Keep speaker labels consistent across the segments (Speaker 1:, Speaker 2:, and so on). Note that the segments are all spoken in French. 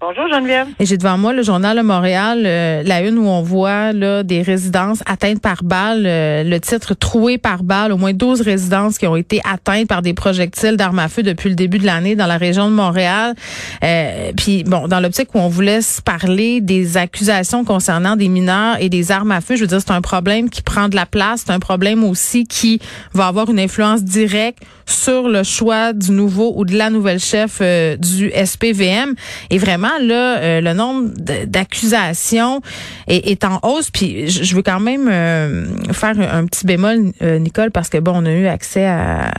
Speaker 1: Bonjour, Geneviève.
Speaker 2: Et j'ai devant moi le journal Montréal, euh, la une où on voit là, des résidences atteintes par balle, euh, le titre troué par balle, au moins 12 résidences qui ont été atteintes par des projectiles d'armes à feu depuis le début de l'année dans la région de Montréal. Euh, puis bon, dans l'optique où on voulait se parler des accusations concernant des mineurs et des armes à feu, je veux dire c'est un problème qui prend de la place, c'est un problème aussi qui va avoir une influence directe sur le choix du nouveau ou de la nouvelle chef euh, du SPVM. Et vraiment, euh, le nombre d'accusations est, en hausse. Puis je veux quand même euh, faire un, petit bémol, euh, Nicole, parce que bon, on a eu accès à,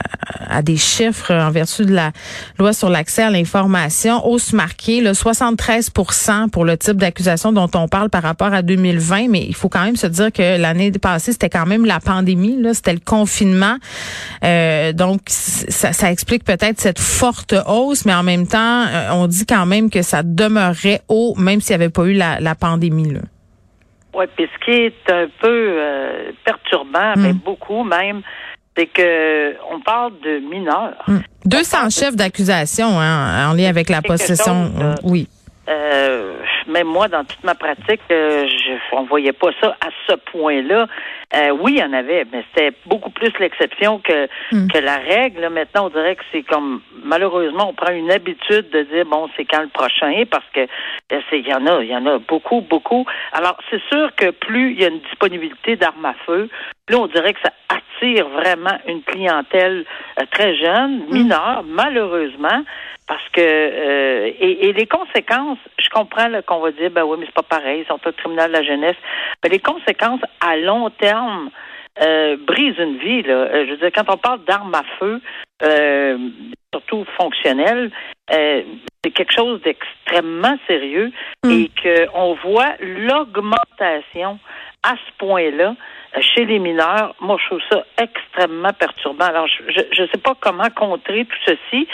Speaker 2: à des chiffres en vertu de la loi sur l'accès à l'information. Hausse marquée, là, 73% pour le type d'accusation dont on parle par rapport à 2020. Mais il faut quand même se dire que l'année passée, c'était quand même la pandémie, là, c'était le confinement. Euh, donc, ça, ça explique peut-être cette forte hausse, mais en même temps, euh, on dit quand même que ça demeurerait haut, même s'il n'y avait pas eu la, la pandémie. Là.
Speaker 1: Oui, puis ce qui est un peu euh, perturbant, mais beaucoup même, c'est que on parle de mineurs.
Speaker 2: 200 chefs d'accusation hein, en lien avec la possession.
Speaker 1: chose,
Speaker 2: oui.
Speaker 1: Euh, même moi, dans toute ma pratique, euh, je, on voyait pas ça à ce point-là. Euh, oui, il y en avait, mais c'était beaucoup plus l'exception que que la règle. Maintenant, on dirait que c'est comme malheureusement, on prend une habitude de dire bon, c'est quand le prochain, parce que euh, c'est il y en a, il y en a beaucoup, beaucoup. Alors, c'est sûr que plus il y a une disponibilité d'armes à feu, plus on dirait que ça attire vraiment une clientèle euh, très jeune, mineure, malheureusement. Parce que euh, et, et les conséquences, je comprends qu'on va dire ben oui, mais c'est pas pareil, ils sont pas criminels de la jeunesse. Mais les conséquences à long terme euh, brisent une vie. Là. Euh, Je veux dire, quand on parle d'armes à feu, euh, surtout fonctionnelles, euh, c'est quelque chose d'extrêmement sérieux et qu'on voit l'augmentation à ce point-là euh, chez les mineurs. Moi, je trouve ça extrêmement perturbant. Alors, je ne sais pas comment contrer tout ceci.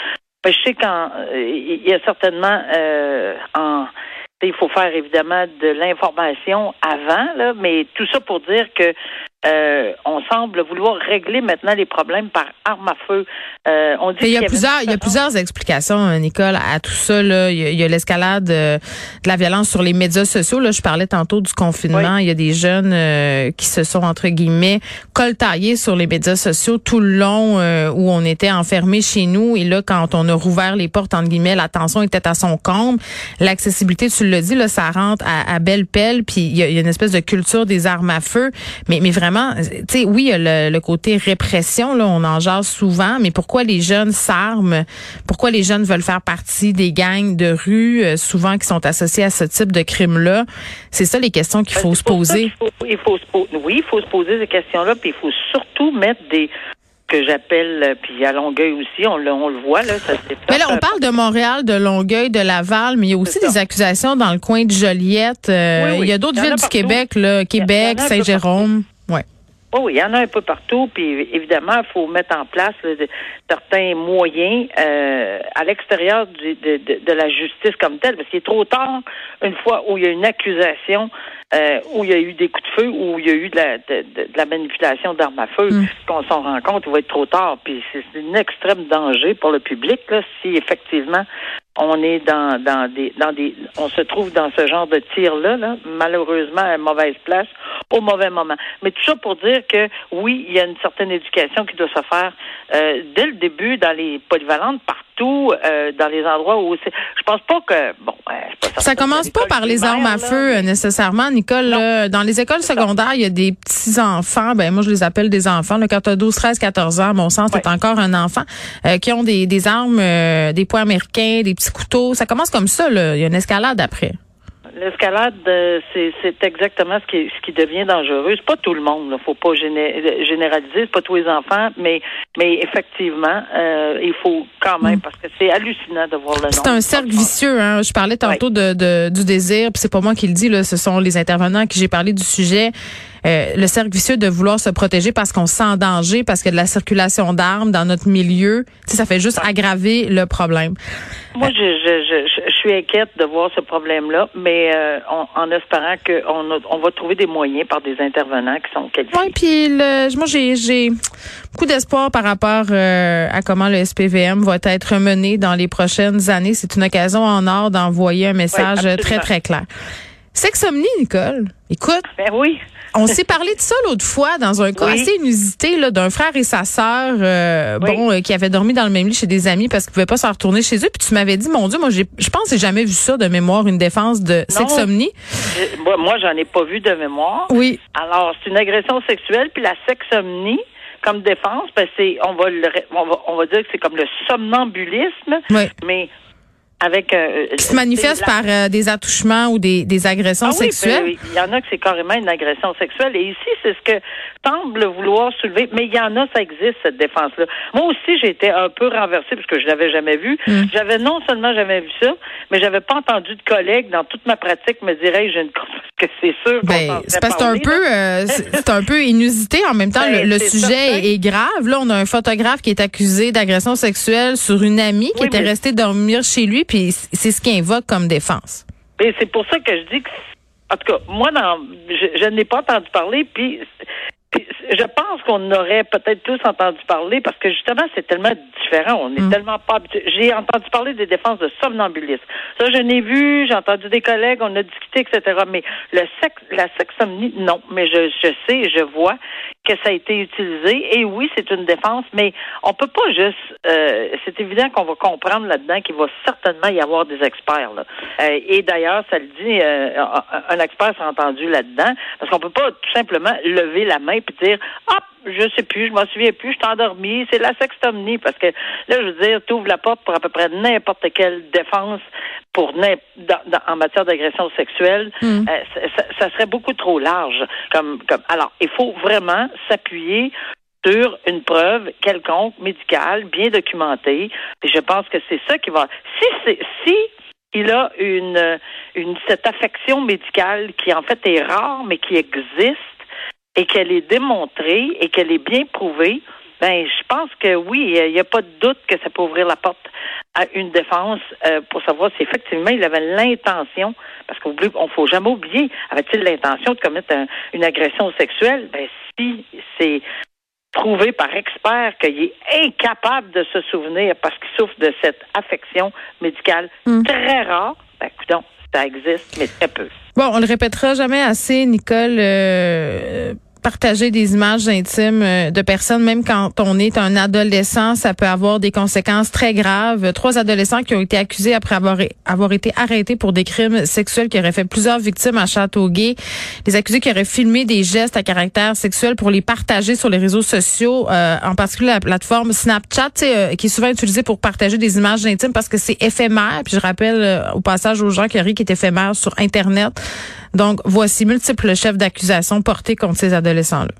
Speaker 1: Mais je sais qu'en euh, il y a certainement euh, en il faut faire évidemment de l'information avant, là, mais tout ça pour dire que euh, on semble vouloir régler maintenant les problèmes par arme à feu. Euh, on dit
Speaker 2: il y a plusieurs, il y a plusieurs explications, euh, Nicole, à tout ça. Là. Il y a- l'escalade euh, de la violence sur les médias sociaux. Là, je parlais tantôt du confinement.
Speaker 1: Oui.
Speaker 2: Il y a des jeunes euh, qui se sont entre guillemets coltaillés sur les médias sociaux tout le long euh, où on était enfermés chez nous. Et là, quand on a rouvert les portes entre guillemets, la tension était à son comble. L'accessibilité, tu le dis, là, ça rentre à, à belle pelle. Puis il y, a, il y a une espèce de culture des armes à feu. Mais, mais vraiment, tu sais, oui, il y a le, le côté répression. Là, on en jase souvent. Mais pourquoi les jeunes s'arment? Pourquoi les jeunes veulent faire partie des gangs de rue, euh, souvent qui sont associés à ce type de crime-là? C'est ça les questions qu'il faut
Speaker 1: Ben,
Speaker 2: se
Speaker 1: pour ça
Speaker 2: poser.
Speaker 1: faut- il faut se oui, il faut se poser ces questions-là, puis il faut surtout mettre des que j'appelle, euh, puis à Longueuil aussi, on le, on le voit là, ça
Speaker 2: Mais là, on
Speaker 1: euh,
Speaker 2: parle de Montréal, de Longueuil, de Laval, mais il y a aussi des accusations dans le coin de Joliette. Euh,
Speaker 1: Oui, oui.
Speaker 2: Il y a d'autres
Speaker 1: Il
Speaker 2: villes du
Speaker 1: partout.
Speaker 2: Québec, là,
Speaker 1: Il
Speaker 2: Québec, Saint-Jérôme.
Speaker 1: Oh il y en a un peu partout, puis évidemment, il faut mettre en place là, de- certains moyens euh, à l'extérieur du- de, de- de la justice comme telle, parce qu'il est trop tard une fois où il y a une accusation, euh, où il y a eu des coups de feu, où il y a eu de la, de, manipulation d'armes à feu, qu'on s'en rend compte, il va être trop tard, puis c'est c'est un extrême danger pour le public là, si effectivement on est dans, dans des dans des on se trouve dans ce genre de tir là, malheureusement à mauvaise place au mauvais moment. Mais tout ça pour dire que oui, il y a une certaine éducation qui doit se faire euh, dès le début dans les polyvalentes partout euh, dans les endroits où c'est je pense pas que bon euh, pas
Speaker 2: Ça commence pas par les armes à feu euh, nécessairement, Nicole. Là. dans les écoles secondaires, il y a des petits enfants, ben moi je les appelle des enfants. Là, quand tu as 12, 13, 14 ans, à mon sens,
Speaker 1: Ouais.
Speaker 2: t'es encore un enfant, euh, qui ont des, des armes, euh, des poings américains, des petits couteaux. Ça commence comme ça, là. Il y a une escalade après.
Speaker 1: L'escalade, euh, c'est exactement ce qui, ce qui devient dangereux. C'est pas tout le monde, là. faut pas géné- généraliser, c'est pas tous les enfants, mais Mais effectivement, euh, il faut quand même, mm. parce que c'est hallucinant de voir le.
Speaker 2: C'est un cercle vicieux. Hein? Je parlais tantôt de, de, du désir, puis c'est pas moi qui le dis, là, ce sont les intervenants à qui j'ai parlé du sujet. Euh, le cercle vicieux de vouloir se protéger parce qu'on se sent en danger, parce qu'il y a de la circulation d'armes dans notre milieu, ça fait juste aggraver le problème.
Speaker 1: Moi, je, je, je, suis inquiète de voir ce problème-là, mais euh, en espérant qu'on on va trouver des moyens par des intervenants qui sont qualifiés.
Speaker 2: Oui, puis moi, j'ai beaucoup d'espoir par rapport euh, à comment le SPVM va être mené dans les prochaines années. C'est une occasion en or d'envoyer un message très, très clair. Sexomnie, Nicole. Écoute.
Speaker 1: Ben oui.
Speaker 2: on s'est parlé de ça l'autre fois dans un cas assez inusité là, d'un frère et sa sœur euh, bon euh, qui avaient dormi dans le même lit chez des amis parce qu'ils pouvaient pas s'en retourner chez eux puis tu m'avais dit mon dieu moi je pense que j'ai jamais vu ça de mémoire une défense de sexomnie.
Speaker 1: Moi, moi j'en ai pas vu de mémoire.
Speaker 2: Oui.
Speaker 1: Alors c'est une agression sexuelle puis la sexomnie comme défense, ben c'est on va, on va on va dire que c'est comme le somnambulisme, mais avec
Speaker 2: euh, qui se manifeste par euh, des attouchements ou des, des agressions ah sexuelles?
Speaker 1: Oui, il y en a que c'est carrément une agression sexuelle et ici c'est ce que semble vouloir soulever, mais il y en a ça existe cette défense là. Moi aussi j'ai été un peu renversée parce que je l'avais jamais vu. Hmm. J'avais non seulement jamais vu ça, mais j'avais pas entendu de collègues dans toute ma pratique me dire j'ai une que c'est sûr
Speaker 2: ben, c'est parce un peu euh, c'est un peu inusité en même temps ben, le, sujet est, grave là on a un photographe qui est accusé d'agression sexuelle sur une amie qui était restée dormir chez lui puis c'est ce qu'il invoque comme défense.
Speaker 1: C'est pour ça que je dis que, en tout cas, moi, je, je n'ai pas entendu parler, puis je pense qu'on aurait peut-être plus entendu parler parce que justement, c'est tellement différent. On est mm. tellement pas habitué. J'ai entendu parler des défenses de somnambulisme. Ça, je n'ai vu, j'ai entendu des collègues, on a discuté, etc. Mais le sexe, la sexomnie, non. Mais je, je sais, je vois que ça a été utilisé. Et oui, c'est une défense, mais on peut pas juste. Euh, c'est évident qu'on va comprendre là-dedans qu'il va certainement y avoir des experts. Là. Euh, et d'ailleurs, ça le dit, euh, un expert s'est entendu là-dedans, parce qu'on peut pas tout simplement lever la main puis dire, hop, je sais plus, je m'en souviens plus, je t'ai endormi, c'est la sextomnie, parce que là, je veux dire, tu ouvres la porte pour à peu près n'importe quelle défense pour en matière d'agression sexuelle, mm. euh, ça, serait beaucoup trop large. Comme, comme, alors, il faut vraiment s'appuyer sur une preuve quelconque, médicale, bien documentée. Et je pense que c'est ça qui va. Si c'est si il a une, une cette affection médicale qui en fait est rare mais qui existe et qu'elle est démontrée et qu'elle est bien prouvée, ben, je pense que oui, il n'y a pas de doute que ça peut ouvrir la porte à une défense euh, pour savoir si effectivement il avait l'intention, parce qu'on ne faut jamais oublier, avait-il l'intention de commettre une agression sexuelle? Ben, si c'est prouvé par expert qu'il est incapable de se souvenir parce qu'il souffre de cette affection médicale hmm. très rare, ben, écoute, ça existe, mais très peu.
Speaker 2: Bon, on le répétera jamais assez, Nicole. Euh, partager des images intimes euh, de personnes, même quand on est un adolescent, ça peut avoir des conséquences très graves. Trois adolescents qui ont été accusés après avoir, avoir été arrêtés pour des crimes sexuels qui auraient fait plusieurs victimes à Châteauguay. Les accusés qui auraient filmé des gestes à caractère sexuel pour les partager sur les réseaux sociaux, euh, en particulier la plateforme Snapchat, euh, qui est souvent utilisée pour partager des images intimes parce que c'est éphémère. Puis je rappelle au passage aux gens qui qui est éphémère sur Internet. Donc, voici multiples chefs d'accusation portés contre ces adolescents-là.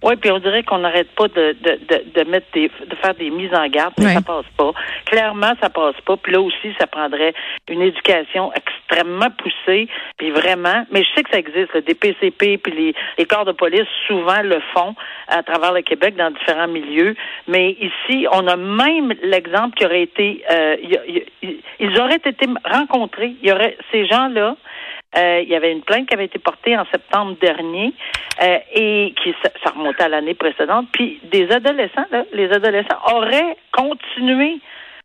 Speaker 1: Oui, puis on dirait qu'on n'arrête pas de, de, de, mettre des, de faire des mises en garde, mais ça passe pas. Clairement, ça passe pas. Puis là aussi, ça prendrait une éducation extrêmement poussée, puis vraiment. Mais je sais que ça existe, des PCP, puis les, les corps de police souvent le font à travers le Québec dans différents milieux. Mais ici, on a même l'exemple qui aurait été, euh, ils auraient été rencontrés. Il y aurait ces gens-là euh, il y avait une plainte qui avait été portée en septembre dernier euh, et qui ça remontait à l'année précédente. Puis des adolescents, les adolescents auraient continué,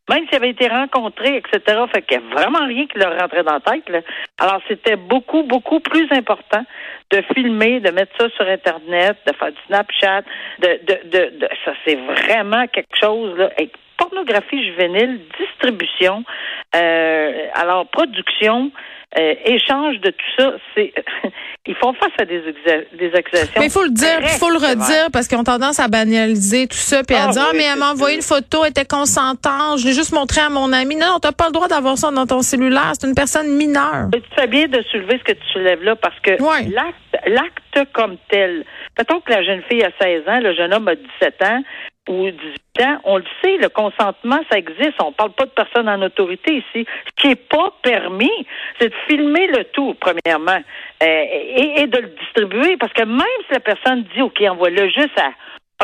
Speaker 1: même s'ils avaient été rencontrés, etc. Fait qu'il n'y a vraiment rien qui leur rentrait dans la tête. Alors c'était beaucoup, beaucoup plus important de filmer, de mettre ça sur Internet, de faire du Snapchat, de, de, de, de ça c'est vraiment quelque chose là. pornographie juvénile, distribution, euh, alors production, euh, échange de tout ça, c'est ils font face à des, des accusations.
Speaker 2: Mais il faut le dire, il faut le redire parce qu'ils ont tendance à banaliser tout ça puis à ah dire ah, mais elle m'a envoyé une photo, elle était consentante, je l'ai juste montré à mon ami. Non, t'as pas le droit d'avoir ça dans ton cellulaire, c'est une personne mineure.
Speaker 1: Tu fais bien de soulever ce que tu soulèves là parce que l'acte l'acte comme tel. Mettons que la jeune fille a 16 ans, le jeune homme a 17 ans, ou 18 ans, on le sait, le consentement, ça existe. On parle pas de personnes en autorité ici. Ce qui est pas permis, c'est de filmer le tout, premièrement, euh, et, et, de le distribuer, parce que même si la personne dit, OK, envoie-le juste à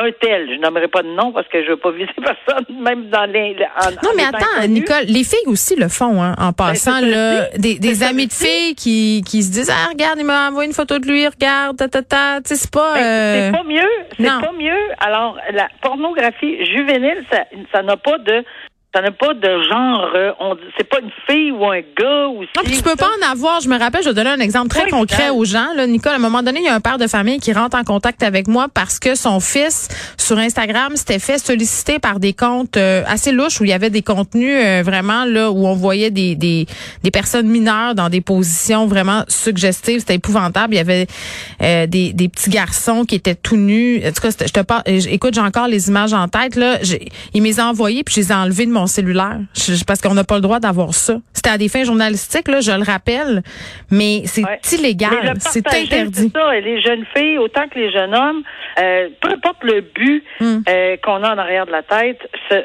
Speaker 1: un tel. Je n'aimerais pas de nom parce que je veux pas viser personne, même dans les.
Speaker 2: non, mais attends, Nicole, les filles aussi le font, hein, en ben, passant. là, des, des amis de filles qui, qui se disent, ah, regarde, il m'a envoyé une photo de lui, regarde, ta, ta, ta. Tu sais, c'est pas.
Speaker 1: Ben, euh... C'est pas mieux. C'est pas mieux. Alors, la pornographie juvénile, ça n'a pas de ça n'a pas de genre. Euh, on c'est pas une fille ou un gars ou.
Speaker 2: Non, tu peux pas en avoir. Je me rappelle, je vais donner un exemple très concret aux gens. Là, Nicole, à un moment donné, il y a un père de famille qui rentre en contact avec moi parce que son fils sur Instagram s'était fait solliciter par des comptes euh, assez louches où il y avait des contenus euh, vraiment là où on voyait des, des des personnes mineures dans des positions vraiment suggestives. C'était épouvantable. Il y avait des, des petits garçons qui étaient tout nus. En tout cas, je te parle. Écoute, j'ai encore les images en tête là. Il m'les a envoyés puis je les ai enlevés de mon cellulaire parce qu'on n'a pas le droit d'avoir ça. C'était à des fins journalistiques, là, je le rappelle, mais c'est illégal, c'est interdit.
Speaker 1: Ça, et les jeunes filles, autant que les jeunes hommes, euh, peu importe le but hmm. euh, qu'on a en arrière de la tête,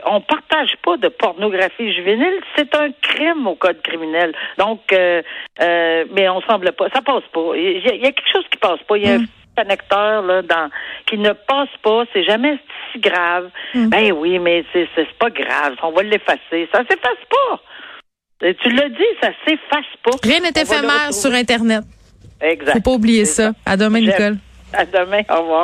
Speaker 1: on partage pas de pornographie juvénile. C'est un crime au code criminel. Donc, euh, mais on semble pas, ça passe pas. Il y, a quelque chose qui passe pas. Il y a hmm connecteur là, dans, qui ne passe pas, c'est jamais si grave. Mm. Ben oui, mais c'est, c'est pas grave, on va l'effacer. Ça s'efface pas. tu l'as dit, ça s'efface pas.
Speaker 2: Rien n'est éphémère sur Internet.
Speaker 1: Exact.
Speaker 2: Faut pas oublier ça. À demain, Nicole.
Speaker 1: À demain. Au revoir.